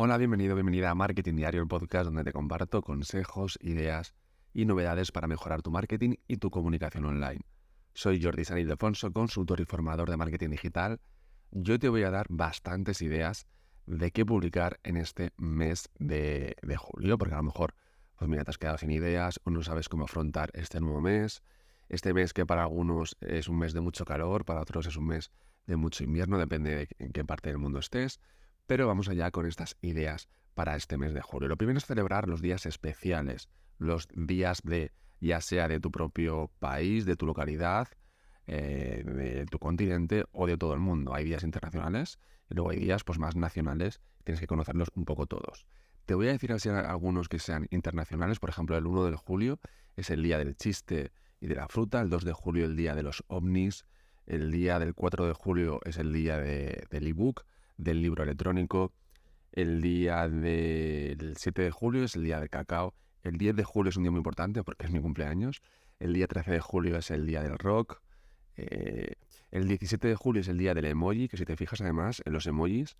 Hola, bienvenido, bienvenida a Marketing Diario, el podcast donde te comparto consejos, ideas y novedades para mejorar tu marketing y tu comunicación online. Soy Jordi San Ildefonso, consultor y formador de marketing digital. Yo te voy a dar bastantes ideas de qué publicar en este mes de, julio, porque a lo mejor, pues mira, te has quedado sin ideas o no sabes cómo afrontar este nuevo mes. Este mes que para algunos es un mes de mucho calor, para otros es un mes de mucho invierno, depende de en qué parte del mundo estés. Pero vamos allá con estas ideas para este mes de julio. Lo primero es celebrar los días especiales, los días de ya sea de tu propio país, de tu localidad, eh, de tu continente o de todo el mundo. Hay días internacionales y luego hay días pues, más nacionales, tienes que conocerlos un poco todos. Te voy a decir así algunos que sean internacionales, por ejemplo el 1 de julio es el día del chiste y de la fruta, el 2 de julio el día de los ovnis, el día del 4 de julio es el día del ebook, del libro electrónico, el día del 7 de julio es el día del cacao, el 10 de julio es un día muy importante porque es mi cumpleaños, el día 13 de julio es el día del rock, eh, el 17 de julio es el día del emoji, que si te fijas además en los emojis,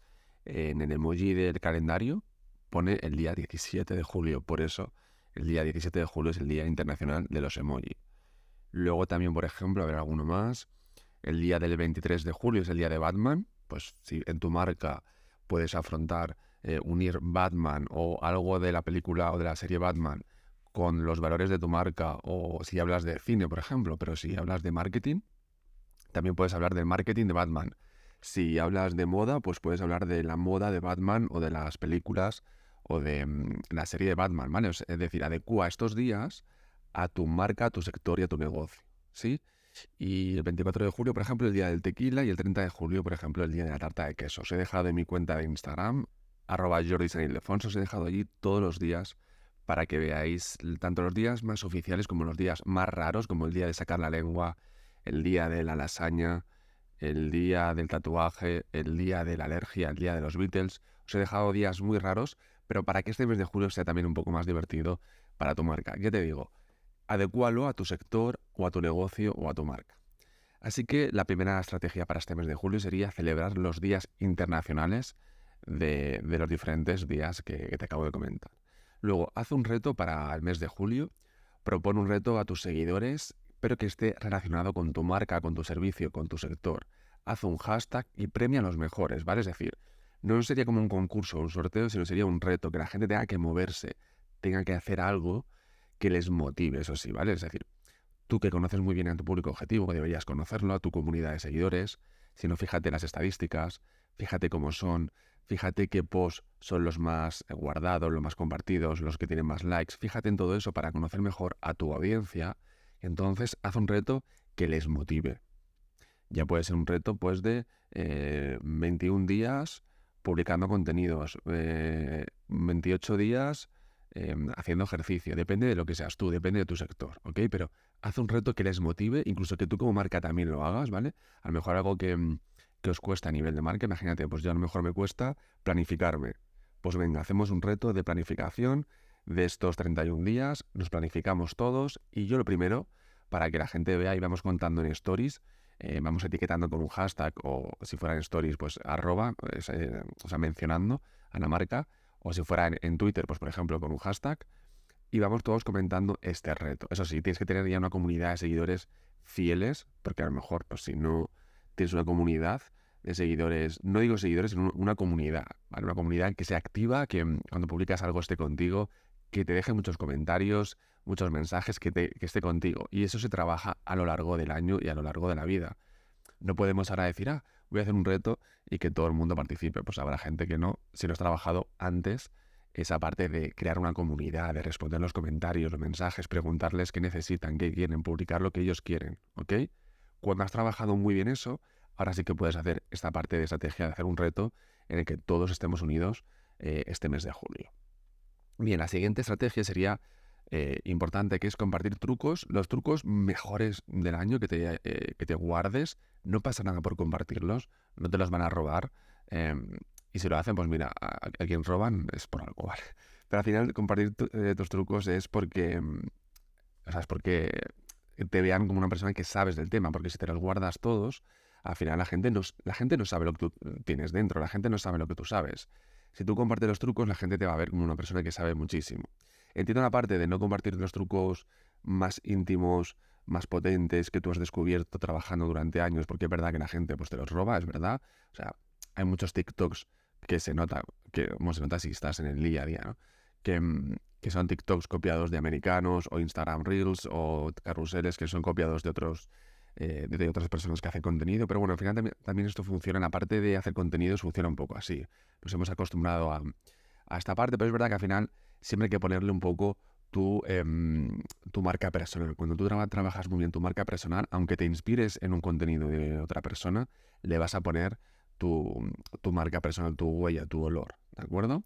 en el emoji del calendario pone el día 17 de julio, por eso el día 17 de julio es el Día Internacional de los Emoji. Luego también, por ejemplo, a alguno más, el día del 23 de julio es el día de Batman, pues si en tu marca puedes afrontar eh, unir Batman o algo de la película o de la serie Batman con los valores de tu marca o si hablas de cine, por ejemplo, pero si hablas de marketing, también puedes hablar del marketing de Batman. Si hablas de moda, pues puedes hablar de la moda de Batman o de las películas o de mm, la serie de Batman, ¿vale? Es decir, adecua estos días a tu marca, a tu sector y a tu negocio, ¿sí? Y el 24 de julio, por ejemplo, el día del tequila y el 30 de julio, por ejemplo, el día de la tarta de queso. Os he dejado en mi cuenta de Instagram, arroba Jordi os he dejado allí todos los días para que veáis tanto los días más oficiales como los días más raros, como el día de sacar la lengua, el día de la lasaña, el día del tatuaje, el día de la alergia, el día de los Beatles. Os he dejado días muy raros, pero para que este mes de julio sea también un poco más divertido para tu marca. Ya te digo, adecualo a tu sector o a tu negocio o a tu marca. Así que la primera estrategia para este mes de julio sería celebrar los días internacionales de, los diferentes días que, te acabo de comentar. Luego, haz un reto para el mes de julio, propone un reto a tus seguidores, pero que esté relacionado con tu marca, con tu servicio, con tu sector. Haz un hashtag y premia a los mejores, ¿vale? Es decir, no sería como un concurso o un sorteo, sino sería un reto, que la gente tenga que moverse, tenga que hacer algo que les motive, eso sí, ¿vale? Es decir, tú que conoces muy bien a tu público objetivo, deberías conocerlo, a tu comunidad de seguidores, si no, fíjate las estadísticas, fíjate cómo son, fíjate qué posts son los más guardados, los más compartidos, los que tienen más likes, fíjate en todo eso para conocer mejor a tu audiencia, entonces haz un reto que les motive. Ya puede ser un reto pues de 21 eh, días publicando contenidos, 28 eh, días Em, haciendo ejercicio, depende de lo que seas tú, depende de tu sector, ¿ok? Pero haz un reto que les motive, incluso que tú como marca también lo hagas, ¿vale? A lo mejor algo que, mm, que os cuesta a nivel de marca, imagínate, pues ya a lo mejor me cuesta planificarme. Pues venga, hacemos un reto de planificación de estos 31 días, nos planificamos todos y yo lo primero, para que la gente vea y vamos contando en stories, eh, vamos etiquetando con un hashtag o si fueran stories, pues arroba, eh, o sea, mencionando a la marca, o si fuera en, Twitter, pues por ejemplo con un hashtag, y vamos todos comentando este reto. Eso sí, tienes que tener ya una comunidad de seguidores fieles, porque a lo mejor, pues si no tienes una comunidad de seguidores, no digo seguidores, sino una comunidad. Una comunidad que sea activa, que mm, cuando publicas algo esté contigo, que te deje muchos comentarios, muchos mensajes, que, te, que esté contigo. Y eso se trabaja a lo largo del año y a lo largo de la vida. No podemos ahora decir, ah, voy a hacer un reto y que todo el mundo participe. Pues habrá gente que no, si no has trabajado antes esa parte de crear una comunidad, de responder los comentarios, los mensajes, preguntarles qué necesitan, qué quieren, publicar lo que ellos quieren, ¿ok? Cuando has trabajado muy bien eso, ahora sí que puedes hacer esta parte de estrategia de hacer un reto en el que todos estemos unidos eh, este mes de julio. Bien, la siguiente estrategia sería eh, importante, que es compartir trucos, los trucos mejores del año que te, eh, que te guardes. No pasa nada por compartirlos, no te los van a robar. Em, y si lo hacen, pues mira, a, quien roban es por algo, ¿vale? Pero al final compartir eh, tus trucos es porque, em, o sea, es porque te vean como una persona que sabes del tema, porque si te los guardas todos, al final la gente, no, la gente no sabe lo que tú tienes dentro, la gente no sabe lo que tú sabes. Si tú compartes los trucos, la gente te va a ver como una persona que sabe muchísimo. Entiendo la parte de no compartir los trucos más íntimos, más potentes que tú has descubierto trabajando durante años, porque es verdad que la gente pues, te los roba, es verdad. O sea, hay muchos TikToks que se nota, que como se nota si estás en el día a día, ¿no? Que, mm, que son TikToks copiados de americanos o Instagram Reels o carruseles que son copiados de otros eh, de otras personas que hacen contenido. Pero bueno, al final también, esto funciona, en la parte de hacer contenidos funciona un poco así. Nos hemos acostumbrado a, a esta parte, pero es verdad que al final siempre hay que ponerle un poco tu, em, tu marca personal. Cuando tú trabajas muy bien tu marca personal, aunque te inspires en un contenido de otra persona, le vas a poner tu, tu marca personal, tu huella, tu olor. ¿De acuerdo?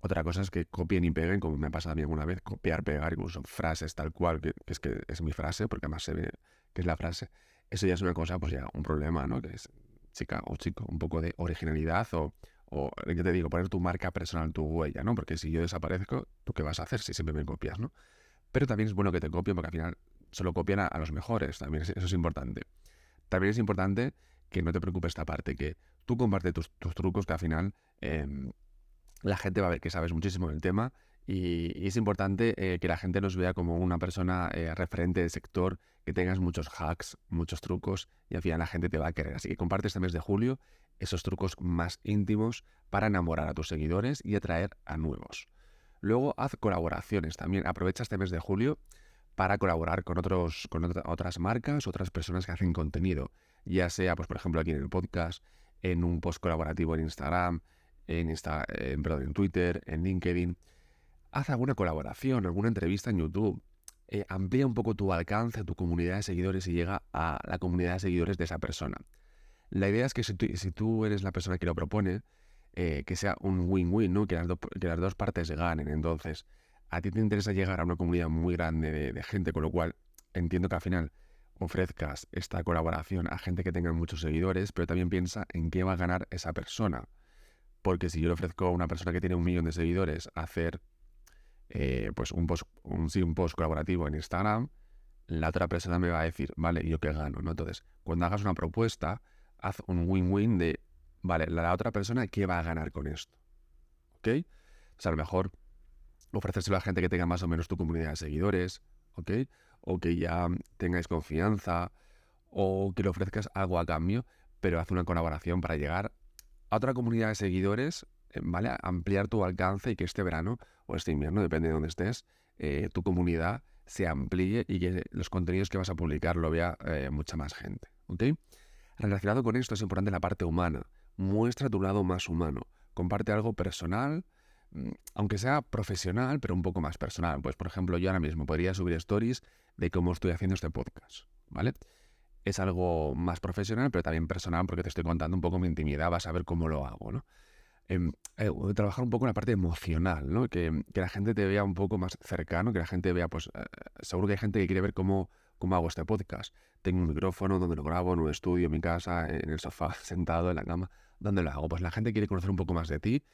Otra cosa es que copien y peguen, como me ha pasado a mí alguna vez, copiar, pegar, incluso frases tal cual, que, es que es mi frase, porque además se ve que es la frase. Eso ya es una cosa, pues ya un problema, ¿no? Que es chica o chico, un poco de originalidad o, o yo te digo, poner tu marca personal, tu huella, ¿no? Porque si yo desaparezco, ¿tú qué vas a hacer si siempre me copias, ¿no? Pero también es bueno que te copien porque al final solo copian a, los mejores, también eso es importante. También es importante que no te preocupes esta parte, que tú compartes tus, trucos, que al final em, la gente va a ver que sabes muchísimo del tema y, es importante eh, que la gente nos vea como una persona eh, referente del sector, que tengas muchos hacks, muchos trucos y al final la gente te va a querer. Así que comparte este mes de julio esos trucos más íntimos para enamorar a tus seguidores y atraer a nuevos. Luego haz colaboraciones también. Aprovecha este mes de julio para colaborar con, otros, con otras marcas, otras personas que hacen contenido. Ya sea, pues, por ejemplo, aquí en el podcast, en un post colaborativo en Instagram, en, Insta, en Twitter, en LinkedIn. Haz alguna colaboración, alguna entrevista en YouTube. Eh, amplía un poco tu alcance, tu comunidad de seguidores y llega a la comunidad de seguidores de esa persona. La idea es que si tú, eres la persona que lo propone, eh, que sea un win-win, ¿no? que, las dos partes ganen. Entonces, a ti te interesa llegar a una comunidad muy grande de, gente, con lo cual entiendo que al final ofrezcas esta colaboración a gente que tenga muchos seguidores, pero también piensa en qué va a ganar esa persona. Porque si yo le ofrezco a una persona que tiene un millón de seguidores hacer eh, pues un post, un, un post colaborativo en Instagram, la otra persona me va a decir, vale, ¿yo qué gano? ¿no? Entonces, cuando hagas una propuesta, haz un win-win de, vale, la otra persona, ¿qué va a ganar con esto? ¿Ok? O sea, a lo mejor ofrecérselo a gente que tenga más o menos tu comunidad de seguidores, ¿ok? O que ya tengáis confianza, o que le ofrezcas algo a cambio, pero haz una colaboración para llegar a otra comunidad de seguidores, eh, ¿vale? Ampliar tu alcance y que este verano o este invierno, depende de dónde estés, eh, tu comunidad se amplíe y que los contenidos que vas a publicar lo vea eh, mucha más gente, ¿ok? Relacionado con esto es importante la parte humana. Muestra tu lado más humano. Comparte algo personal, mm, aunque sea profesional, pero un poco más personal. Pues, por ejemplo, yo ahora mismo podría subir stories de cómo estoy haciendo este podcast, ¿vale? es algo más profesional, pero también personal, porque te estoy contando un poco mi intimidad, vas a ver cómo lo hago, ¿no? Em, eh, trabajar un poco en la parte emocional. Que, la gente te vea un poco más cercano, que la gente vea, pues, eh, seguro que hay gente que quiere ver cómo, cómo hago este podcast. Tengo un micrófono donde lo grabo, en un estudio, en mi casa, en el sofá, sentado, en la cama, ¿dónde lo hago? Pues la gente quiere conocer un poco más de ti.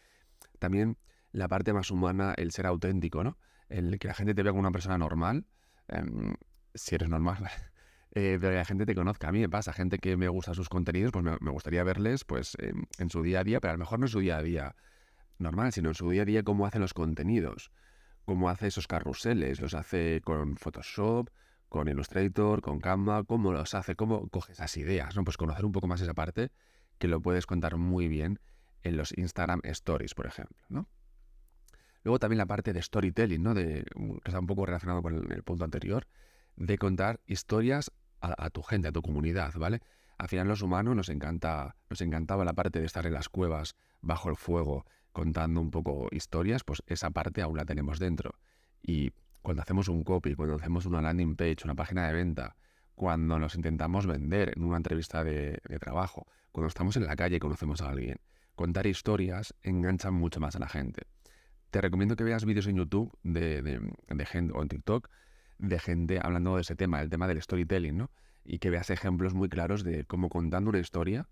También la parte más humana, el ser auténtico, ¿no? El que la gente te vea como una persona normal, em, si eres normal, eh, que la gente te conozca. A mí me pasa, gente que me gusta sus contenidos, pues me, gustaría verles pues en, su día a día, pero a lo mejor no en su día a día normal, sino en su día a día cómo hacen los contenidos, cómo hace esos carruseles, los hace con Photoshop, con Illustrator, con Canva, cómo los hace, cómo coge esas ideas, ¿no? Pues conocer un poco más esa parte que lo puedes contar muy bien en los Instagram Stories, por ejemplo, ¿no? Luego también la parte de storytelling, ¿no? De, que está un poco relacionado con el punto anterior, de contar historias a, tu gente, a tu comunidad, ¿vale? Al final los humanos nos encanta, nos encantaba la parte de estar en las cuevas, bajo el fuego, contando un poco historias, pues esa parte aún la tenemos dentro. Y cuando hacemos un copy, cuando hacemos una landing page, una página de venta, cuando nos intentamos vender en una entrevista de, trabajo, cuando estamos en la calle y conocemos a alguien, contar historias engancha mucho más a la gente. Te recomiendo que veas vídeos en YouTube de, de gente o en TikTok de gente hablando de ese tema, el tema del storytelling, ¿no? Y que veas ejemplos muy claros de cómo contando una historia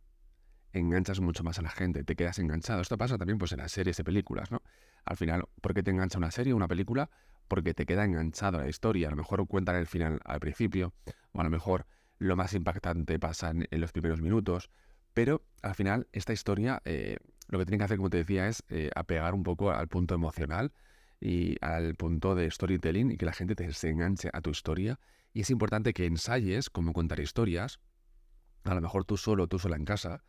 enganchas mucho más a la gente, te quedas enganchado. Esto pasa también pues en las series de películas, ¿no? Al final, ¿por qué te engancha una serie o una película? Porque te queda enganchado la historia. A lo mejor cuentan el final al principio, o a lo mejor lo más impactante pasa en, los primeros minutos, pero al final esta historia eh, lo que tienen que hacer, como te decía, es eh, apegar un poco al punto emocional y al punto de storytelling y que la gente te se enganche a tu historia. Y es importante que ensayes cómo contar historias, a lo mejor tú solo, tú sola en casa,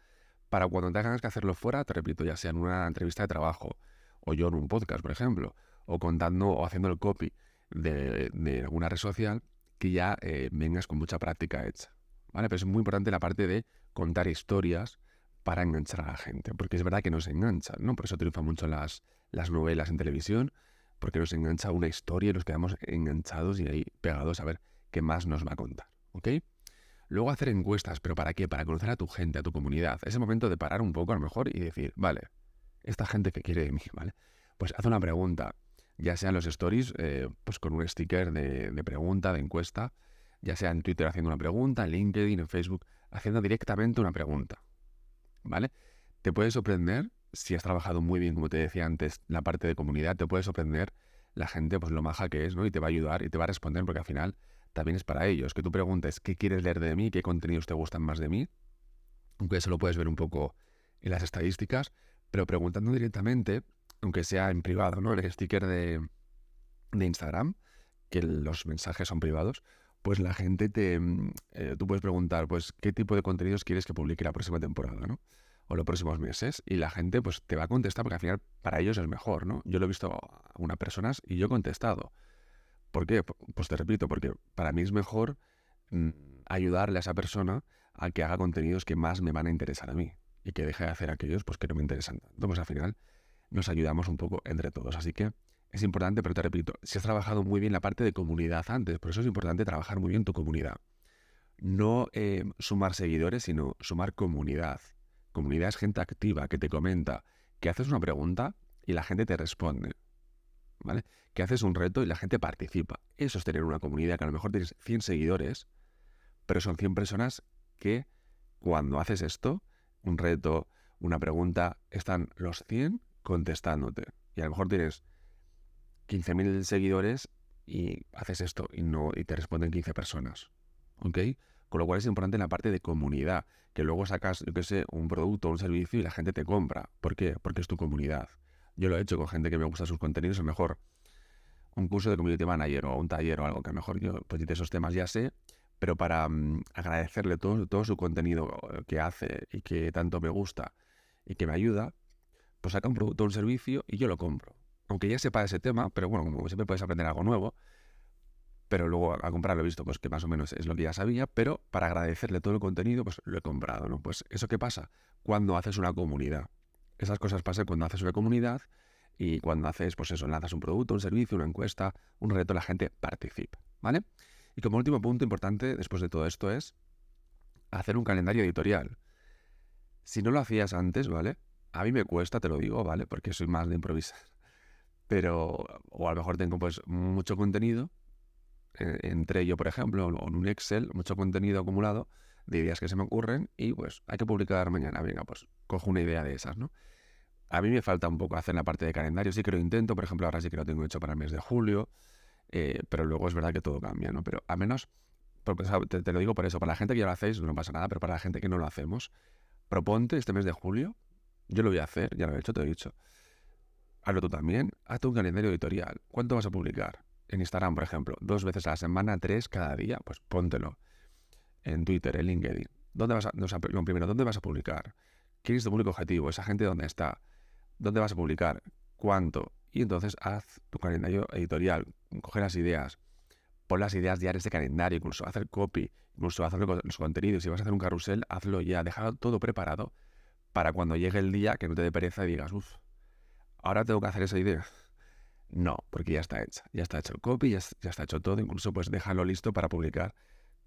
para cuando tengas que hacerlo fuera, te repito, ya sea en una entrevista de trabajo, o yo en un podcast, por ejemplo, o contando o haciendo el copy de, alguna red social, que ya eh, vengas con mucha práctica hecha. ¿Vale? Pero es muy importante la parte de contar historias para enganchar a la gente, porque es verdad que nos engancha, ¿no? Por eso triunfan mucho las, las novelas en televisión, porque nos engancha una historia y nos quedamos enganchados y ahí pegados a ver qué más nos va a contar, ¿ok? Luego hacer encuestas, pero ¿para qué? Para conocer a tu gente, a tu comunidad. Es el momento de parar un poco a lo mejor y decir, vale, esta gente que quiere de mí, ¿vale? Pues haz una pregunta, ya sea en los stories, eh, pues con un sticker de, de, pregunta, de encuesta, ya sea en Twitter haciendo una pregunta, en LinkedIn, en Facebook, haciendo directamente una pregunta, ¿vale? Te puede sorprender, si has trabajado muy bien, como te decía antes, la parte de comunidad, te puede sorprender la gente, pues lo maja que es, ¿no? Y te va a ayudar y te va a responder, porque al final también es para ellos, que tú preguntes qué quieres leer de mí, qué contenidos te gustan más de mí, aunque eso lo puedes ver un poco en las estadísticas, pero preguntando directamente, aunque sea en privado, ¿no? El sticker de, Instagram, que los mensajes son privados, pues la gente te... Mm, eh, tú puedes preguntar, pues, ¿qué tipo de contenidos quieres que publique la próxima temporada, ¿no? O los próximos meses. Y la gente, pues, te va a contestar porque al final para ellos es mejor, ¿no? Yo lo he visto a unas personas y yo he contestado. ¿Por qué? Pues te repito, porque para mí es mejor mm, ayudarle a esa persona a que haga contenidos que más me van a interesar a mí y que deje de hacer aquellos pues, que no me interesan tanto. Pues al final nos ayudamos un poco entre todos. Así que es importante, pero te repito, si has trabajado muy bien la parte de comunidad antes, por eso es importante trabajar muy bien tu comunidad. No eh, sumar seguidores, sino sumar comunidad. Comunidad es gente activa que te comenta, que haces una pregunta y la gente te responde. ¿vale? Que haces un reto y la gente participa. Eso es tener una comunidad que a lo mejor tienes 100 seguidores, pero son 100 personas que cuando haces esto, un reto, una pregunta, están los 100 contestándote. Y a lo mejor tienes 15.000 seguidores y haces esto y no y te responden 15 personas. ¿Ok? Con lo cual es importante la parte de comunidad, que luego sacas, yo qué sé, un producto, un servicio y la gente te compra. ¿Por qué? Porque es tu comunidad. Yo lo he hecho con gente que me gusta sus contenidos, lo mejor un curso de community manager o un taller o algo que a lo mejor yo pues de esos temas ya sé, pero para mm, agradecerle todo, todo su contenido que hace y que tanto me gusta y que me ayuda, pues saca un producto o un servicio y yo lo compro. Aunque ya sepa ese tema, pero bueno, como siempre puedes aprender algo nuevo, pero luego a comprarlo he visto pues que más o menos es lo que ya sabía, pero para agradecerle todo el contenido, pues lo he comprado, ¿no? Pues eso qué pasa cuando haces una comunidad. Esas cosas pasan cuando haces una comunidad y cuando haces, pues eso, lanzas un producto, un servicio, una encuesta, un reto, la gente participa, ¿vale? Y como último punto importante después de todo esto es hacer un calendario editorial. Si no lo hacías antes, ¿vale? A mí me cuesta, te lo digo, ¿vale? Porque soy más de improvisar. Pero, o a lo mejor tengo pues mucho contenido, eh, entre yo, por ejemplo, en un Excel, mucho contenido acumulado, de ideas que se me ocurren y pues hay que publicar mañana. Venga, pues cojo una idea de esas, ¿no? A mí me falta un poco hacer la parte de calendario, sí que lo intento, por ejemplo, ahora sí que lo tengo hecho para el mes de julio, eh, pero luego es verdad que todo cambia, ¿no? Pero a menos, te, te, lo digo por eso, para la gente que ya lo hacéis no pasa nada, pero para la gente que no lo hacemos, proponte este mes de julio, yo lo voy a hacer, ya lo he hecho, te lo he dicho. Hazlo tú también, hazte un calendario editorial. ¿Cuánto vas a publicar? En Instagram, por ejemplo, dos veces a la semana, tres cada día, pues póntelo en Twitter, en LinkedIn. ¿Dónde vas a, lo primero, ¿dónde vas a publicar? ¿Quién es tu público objetivo? ¿Esa gente dónde está? ¿Dónde vas a publicar? ¿Cuánto? Y entonces haz tu calendario editorial, coge las ideas, pon las ideas diarias de calendario, incluso hacer copy, incluso hacer los contenidos. Si vas a hacer un carrusel, hazlo ya, déjalo todo preparado para cuando llegue el día que no te dé pereza y digas, uff, ahora tengo que hacer esa idea. No, porque ya está hecha, ya está hecho el copy, ya, está hecho todo, incluso pues déjalo listo para publicar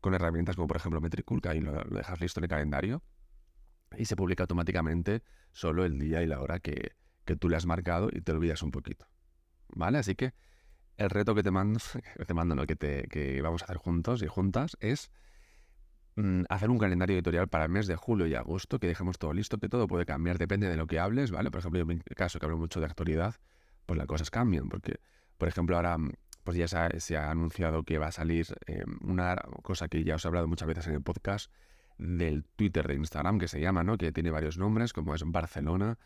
con herramientas como por ejemplo Metricool, que ahí lo, dejas listo en el calendario y se publica automáticamente solo el día y la hora que, tú le has marcado y te olvidas un poquito. ¿Vale? Así que el reto que te mando, que te mando, que, te, que vamos a hacer juntos y juntas es mm, hacer un calendario editorial para el mes de julio y agosto, que dejemos todo listo, que todo puede cambiar, depende de lo que hables, ¿vale? Por ejemplo, en mi caso que hablo mucho de actualidad, pues las cosas cambian, porque, por ejemplo, ahora pues ya se ha, anunciado que va a salir eh, una cosa que ya os he hablado muchas veces en el podcast del Twitter de Instagram, que se llama, ¿no? Que tiene varios nombres, como es Barcelona,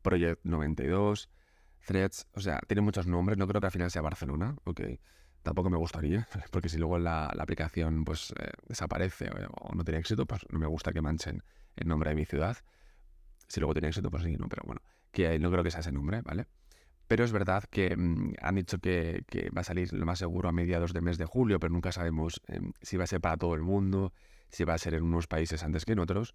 Project 92, Threads, o sea, tiene muchos nombres, no creo que al final sea Barcelona, ok. Tampoco me gustaría, porque si luego la, aplicación pues eh, desaparece o, no tiene éxito, pues no me gusta que manchen el nombre de mi ciudad. Si luego tiene éxito, pues sí, no, pero bueno, que no creo que sea ese nombre, ¿vale? Pero es verdad que mm, han dicho que, va a salir lo más seguro a mediados del mes de julio, pero nunca sabemos em, si va a ser para todo el mundo, si va a ser en unos países antes que en otros,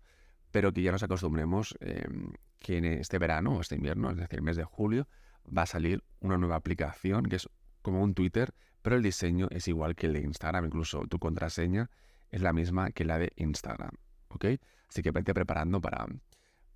pero que ya nos acostumbremos em, que en este verano o este invierno, es decir, el mes de julio, va a salir una nueva aplicación que es como un Twitter, pero el diseño es igual que el de Instagram, incluso tu contraseña es la misma que la de Instagram, ¿ok? Así que vete preparando para,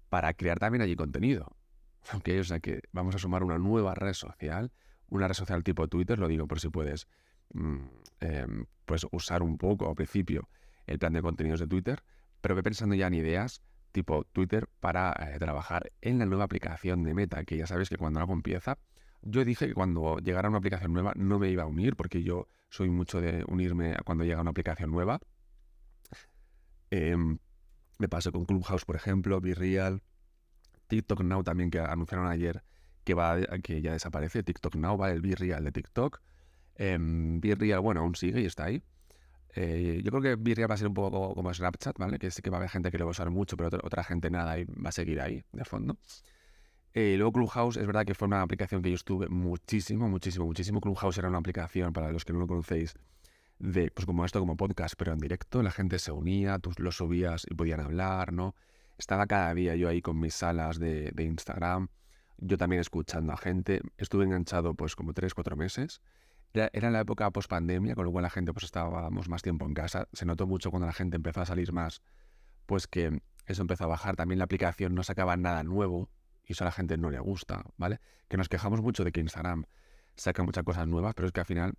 para crear también allí contenido, ¿ok? O sea que vamos a sumar una nueva red social, una red social tipo Twitter, lo digo por si puedes mm, em, pues usar un poco al principio el plan de contenidos de Twitter, pero ve pensando ya en ideas tipo Twitter para eh, trabajar en la nueva aplicación de Meta, que ya sabes que cuando algo empieza, yo dije que cuando llegara una aplicación nueva no me iba a unir, porque yo soy mucho de unirme cuando llega una aplicación nueva. Em, me pasó con Clubhouse, por ejemplo, Real, TikTok Now también, que anunciaron ayer que, va, que ya desaparece. TikTok Now va el Real de TikTok. Eh, Real, bueno, aún sigue y está ahí. Eh, yo creo que Virreal va a ser un poco como Snapchat, ¿vale? Que sí que va a haber gente que lo va a usar mucho, pero otra, gente nada y va a seguir ahí, de fondo. Eh, luego Clubhouse, es verdad que fue una aplicación que yo estuve muchísimo, muchísimo, muchísimo. Clubhouse era una aplicación, para los que no lo conocéis, de, pues como esto, como podcast, pero en directo. La gente se unía, tú lo subías y podían hablar, ¿no? Estaba cada día yo ahí con mis salas de, Instagram, yo también escuchando a gente. Estuve enganchado pues como tres, cuatro meses. Era, en la época post-pandemia, con lo cual la gente pues estábamos más tiempo en casa. Se notó mucho cuando la gente empezó a salir más, pues que eso empezó a bajar. También la aplicación no sacaba nada nuevo y eso a la gente no le gusta, ¿vale? Que nos quejamos mucho de que Instagram saca muchas cosas nuevas, pero es que al final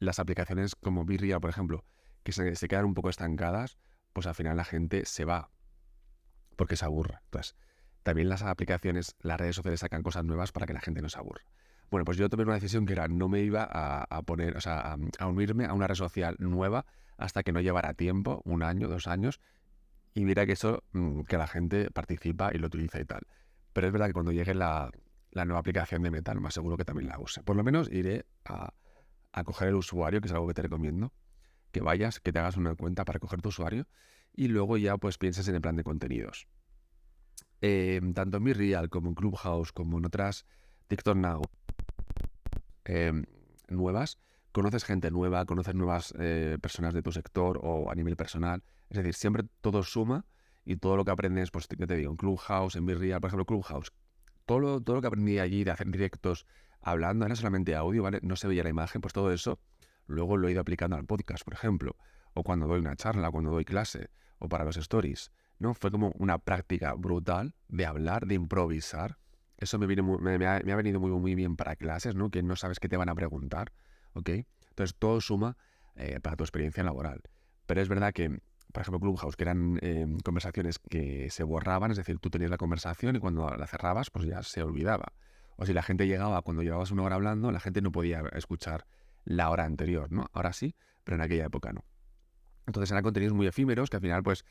las aplicaciones como Virreal, por ejemplo, que se quedan un poco estancadas, pues al final la gente se va porque se aburre. Entonces, también las aplicaciones, las redes sociales sacan cosas nuevas para que la gente no se aburra. Bueno, pues yo tomé una decisión que era no me iba a, poner, o sea, a, unirme a una red social nueva hasta que no llevara tiempo, un año, dos años, y mira que eso, mm, que la gente participa y lo utiliza y tal. Pero es verdad que cuando llegue la, nueva aplicación de Meta, más seguro que también la use. Por lo menos iré a, coger el usuario, que es algo que te recomiendo, que vayas, que te hagas una cuenta para coger tu usuario y luego ya pues pienses en el plan de contenidos. Em, tanto en Real como en Clubhouse como en otras TikTok Now Em, nuevas, conoces gente nueva, conoces nuevas eh, personas de tu sector o a nivel personal. Es decir, siempre todo suma y todo lo que aprendes, pues te digo, en Clubhouse, en Virreal, por ejemplo, Clubhouse, todo lo, todo lo que aprendí allí de hacer directos hablando, era solamente audio, ¿vale? No se veía la imagen, pues todo eso luego lo he ido aplicando al podcast, por ejemplo, o cuando doy una charla, cuando doy clase, o para los stories, ¿no? Fue como una práctica brutal de hablar, de improvisar, eso me, viene me, ha, venido muy, muy bien para clases, ¿no? Que no sabes qué te van a preguntar, ¿ok? Entonces todo suma eh, para tu experiencia laboral. Pero es verdad que, por ejemplo, Clubhouse, que eran em, conversaciones que se borraban, es decir, tú tenías la conversación y cuando la cerrabas, pues ya se olvidaba. O si la gente llegaba cuando llevabas una hora hablando, la gente no podía escuchar la hora anterior, ¿no? Ahora sí, pero en aquella época no. Entonces eran contenidos muy efímeros que al final, pues,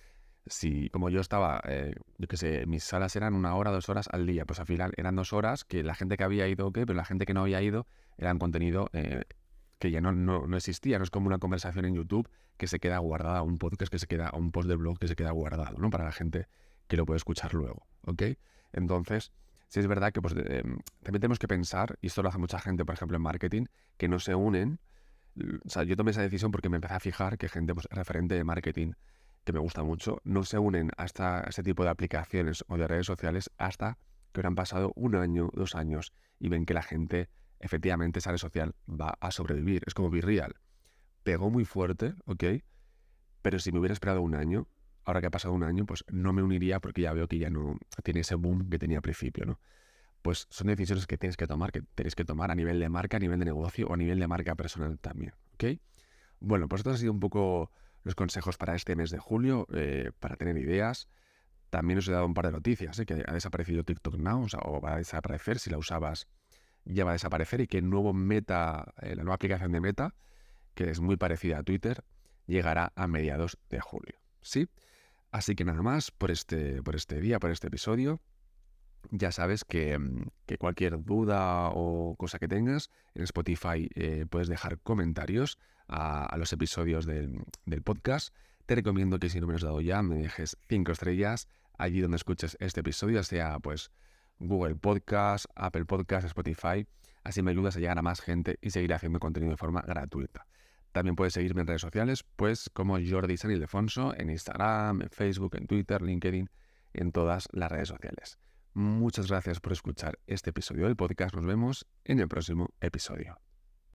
si como yo estaba, eh, yo qué sé, mis salas eran una hora, dos horas al día, pues al final eran dos horas que la gente que había ido, ok, pero la gente que no había ido eran contenido eh, que ya no, no, existía, no es como una conversación en YouTube que se queda guardada, un podcast que se queda, un post de blog que se queda guardado, ¿no? Para la gente que lo puede escuchar luego, ¿ok? Entonces, sí es verdad que pues, em, también tenemos que pensar, y esto lo hace mucha gente, por ejemplo, en marketing, que no se unen. O sea, yo tomé esa decisión porque me empecé a fijar que gente pues, referente de marketing que me gusta mucho, no se unen a, este tipo de aplicaciones o de redes sociales hasta que han pasado un año, dos años y ven que la gente, efectivamente, esa red social va a sobrevivir. Es como Virreal. Pegó muy fuerte, ¿ok? Pero si me hubiera esperado un año, ahora que ha pasado un año, pues no me uniría porque ya veo que ya no tiene ese boom que tenía al principio, ¿no? Pues son decisiones que tienes que tomar, que tienes que tomar a nivel de marca, a nivel de negocio o a nivel de marca personal también, ¿ok? Bueno, pues esto ha sido un poco los consejos para este mes de julio, eh, para tener ideas. También os he dado un par de noticias, ¿eh? que ha desaparecido TikTok Now, o, va a desaparecer, si la usabas ya va a desaparecer, y que el nuevo Meta, eh, la nueva aplicación de Meta, que es muy parecida a Twitter, llegará a mediados de julio. ¿Sí? Así que nada más por este, por este día, por este episodio. Ya sabes que, mm, cualquier duda o cosa que tengas, en Spotify eh, puedes dejar comentarios a, los episodios del, del, podcast. Te recomiendo que si no me lo has dado ya, me dejes 5 estrellas allí donde escuches este episodio, sea pues Google Podcast, Apple Podcast, Spotify. Así me ayudas a llegar a más gente y seguir haciendo contenido de forma gratuita. También puedes seguirme en redes sociales, pues como Jordi San Ildefonso, en Instagram, en Facebook, en Twitter, LinkedIn, en todas las redes sociales. Muchas gracias por escuchar este episodio del podcast. Nos vemos en el próximo episodio.